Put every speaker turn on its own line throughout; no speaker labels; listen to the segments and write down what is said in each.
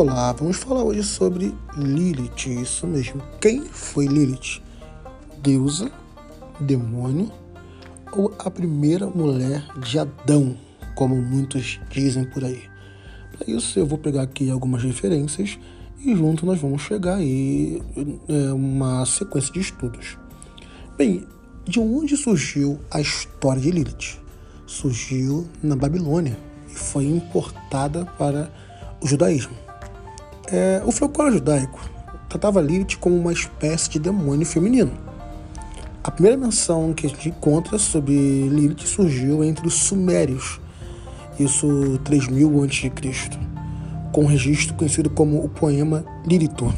Olá, vamos falar hoje sobre Lilith, isso mesmo. Quem foi Lilith? Deusa, demônio ou a primeira mulher de Adão, como muitos dizem por aí? Para isso eu vou pegar aqui algumas referências e junto nós vamos chegar aí é, uma sequência de estudos. Bem, de onde surgiu a história de Lilith? Surgiu na Babilônia e foi importada para o judaísmo. É, o folclore judaico tratava Lilith como uma espécie de demônio feminino. A primeira menção que a gente encontra sobre Lilith surgiu entre os Sumérios, isso 3000 a.C., com um registro conhecido como o poema Lilithor.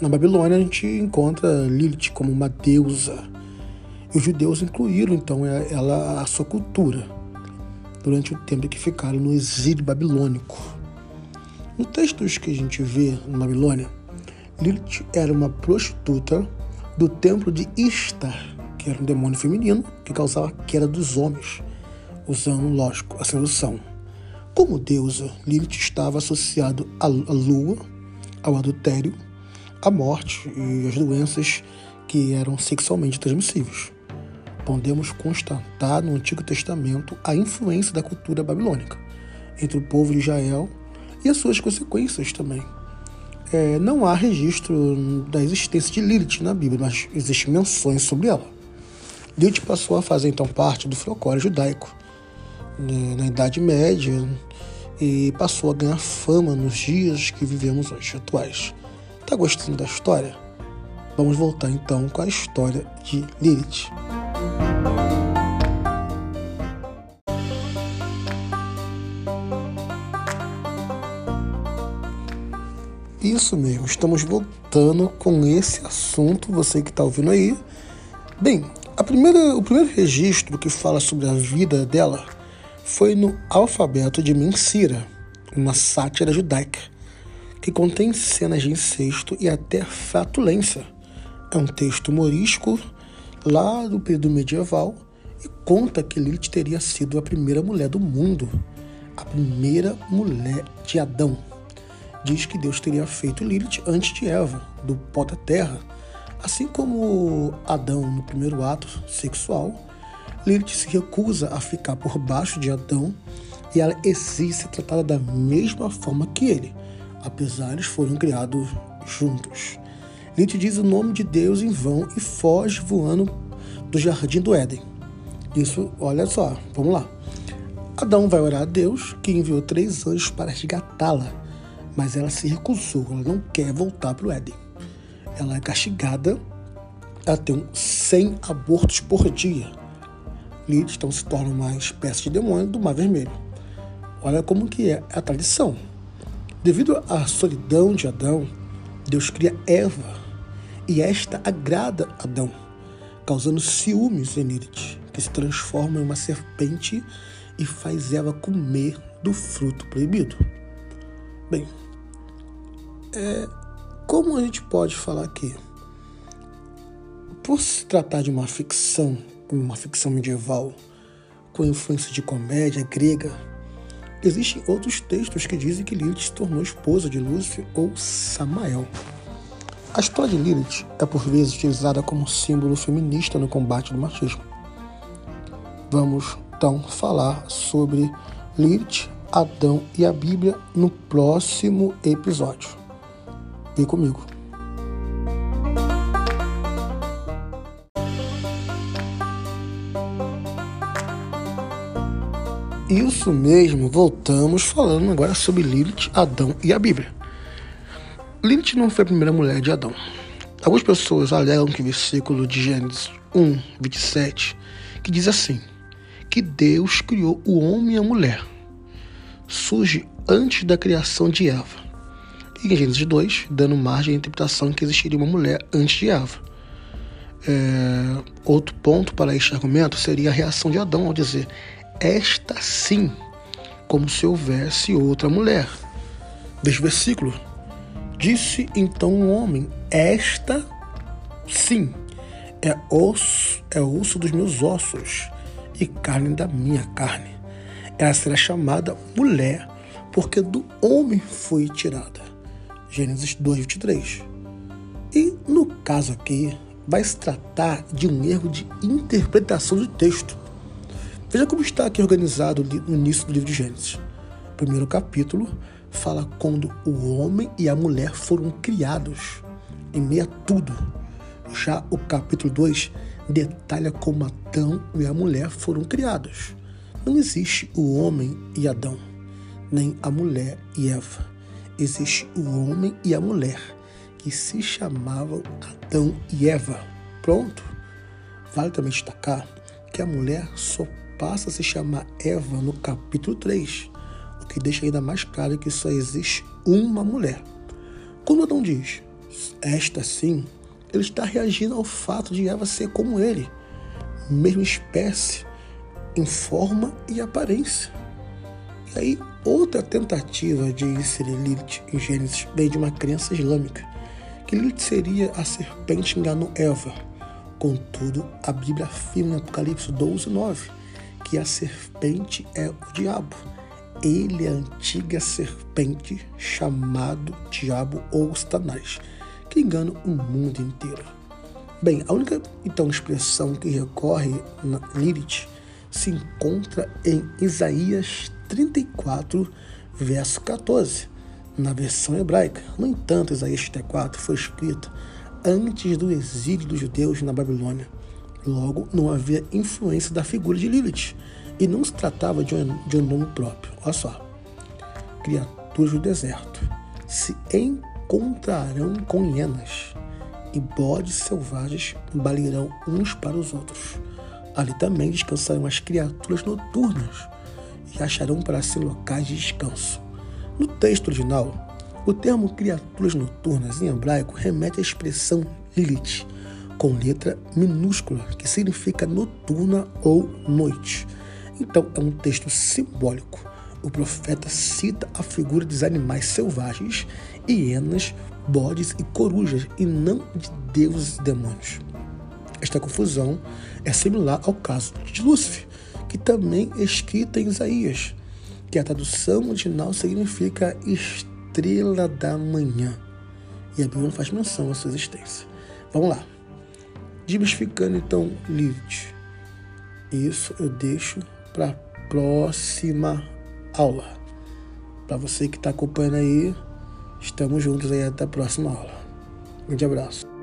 Na Babilônia a gente encontra Lilith como uma deusa. E os judeus incluíram então ela a sua cultura durante o tempo que ficaram no exílio babilônico. No textos que a gente vê na Babilônia, Lilith era uma prostituta do templo de Istar, que era um demônio feminino que causava a queda dos homens, usando, lógico, a sedução. Como deusa, Lilith estava associado à lua, ao adultério, à morte e às doenças que eram sexualmente transmissíveis. Podemos constatar no Antigo Testamento a influência da cultura babilônica entre o povo de Israel e as suas consequências também. É, não há registro da existência de Lilith na Bíblia, mas existem menções sobre ela. Lilith passou a fazer então parte do folclore judaico né, na Idade Média e passou a ganhar fama nos dias que vivemos hoje, atuais. Tá gostando da história? Vamos voltar então com a história de Lilith. Isso mesmo, estamos voltando com esse assunto, você que está ouvindo aí. Bem, a primeira, o primeiro registro que fala sobre a vida dela foi no Alfabeto de Mensira, uma sátira judaica, que contém cenas de incesto e até flatulência. É um texto humorístico lá do período medieval e conta que Lilith teria sido a primeira mulher do mundo, a primeira mulher de Adão diz que Deus teria feito Lilith antes de Eva, do pó da terra. Assim como Adão no primeiro ato sexual, Lilith se recusa a ficar por baixo de Adão e ela exige ser tratada da mesma forma que ele, apesar eles foram criados juntos. Lilith diz o nome de Deus em vão e foge voando do jardim do Éden. Isso, olha só, vamos lá. Adão vai orar a Deus, que enviou três anjos para resgatá-la mas ela se recusou, ela não quer voltar para o Éden. Ela é castigada ela tem 100 abortos por dia. Lilith então se torna uma espécie de demônio do Mar Vermelho. Olha como que é a tradição. Devido à solidão de Adão, Deus cria Eva e esta agrada Adão, causando ciúmes em Lilith, que se transforma em uma serpente e faz Eva comer do fruto proibido. Bem, é, como a gente pode falar aqui? Por se tratar de uma ficção, uma ficção medieval, com influência de comédia grega, existem outros textos que dizem que Lilith se tornou esposa de Lúcifer ou Samael. A história de Lilith é por vezes utilizada como símbolo feminista no combate do machismo. Vamos então falar sobre Lilith, Adão e a Bíblia no próximo episódio. Vem comigo. Isso mesmo, voltamos falando agora sobre Lilith, Adão e a Bíblia. Lilith não foi a primeira mulher de Adão. Algumas pessoas alegam que o versículo de Gênesis 1, 27, que diz assim: que Deus criou o homem e a mulher, surge antes da criação de Eva e Gênesis 2, dando margem à interpretação que existiria uma mulher antes de Eva. É, outro ponto para este argumento seria a reação de Adão ao dizer esta sim, como se houvesse outra mulher. Veja o versículo. Disse então o homem: Esta sim é osso, é osso dos meus ossos e carne da minha carne. Ela será chamada mulher porque do homem foi tirada. Gênesis 2, 23. E no caso aqui, vai se tratar de um erro de interpretação do texto. Veja como está aqui organizado no início do livro de Gênesis. primeiro capítulo fala quando o homem e a mulher foram criados, em meio a tudo. Já o capítulo 2 detalha como Adão e a mulher foram criados. Não existe o homem e Adão, nem a mulher e Eva. Existe o homem e a mulher, que se chamavam Adão e Eva. Pronto. Vale também destacar que a mulher só passa a se chamar Eva no capítulo 3, o que deixa ainda mais claro que só existe uma mulher. Quando Adão diz esta sim, ele está reagindo ao fato de Eva ser como ele, mesma espécie, em forma e aparência. Aí, outra tentativa de inserir Lilith em Gênesis vem de uma crença islâmica, que Lilith seria a serpente enganou Eva. Contudo, a Bíblia afirma em Apocalipse 12, 9, que a serpente é o diabo. Ele é a antiga serpente chamado diabo ou Satanás que engana o mundo inteiro. Bem, a única então expressão que recorre na Lilith se encontra em Isaías 34, verso 14, na versão hebraica. No entanto, Isaías 34 foi escrito antes do exílio dos judeus na Babilônia. Logo, não havia influência da figura de Lilith e não se tratava de um, de um nome próprio. Olha só, criaturas do deserto se encontrarão com hienas, e bodes selvagens balirão uns para os outros. Ali também descansarão as criaturas noturnas e acharão para si locais de descanso. No texto original, o termo criaturas noturnas em hebraico remete à expressão Lilith, com letra minúscula, que significa noturna ou noite. Então, é um texto simbólico o profeta cita a figura dos animais selvagens, hienas, bodes e corujas, e não de deuses e demônios. Esta confusão é similar ao caso de Lúcifer, que também é escrita em Isaías, que a tradução original significa estrela da manhã. E a Bíblia não faz menção à sua existência. Vamos lá. Diversificando então Lilith. Isso eu deixo para a próxima aula. Para você que está acompanhando aí, estamos juntos aí até a próxima aula. Um grande abraço.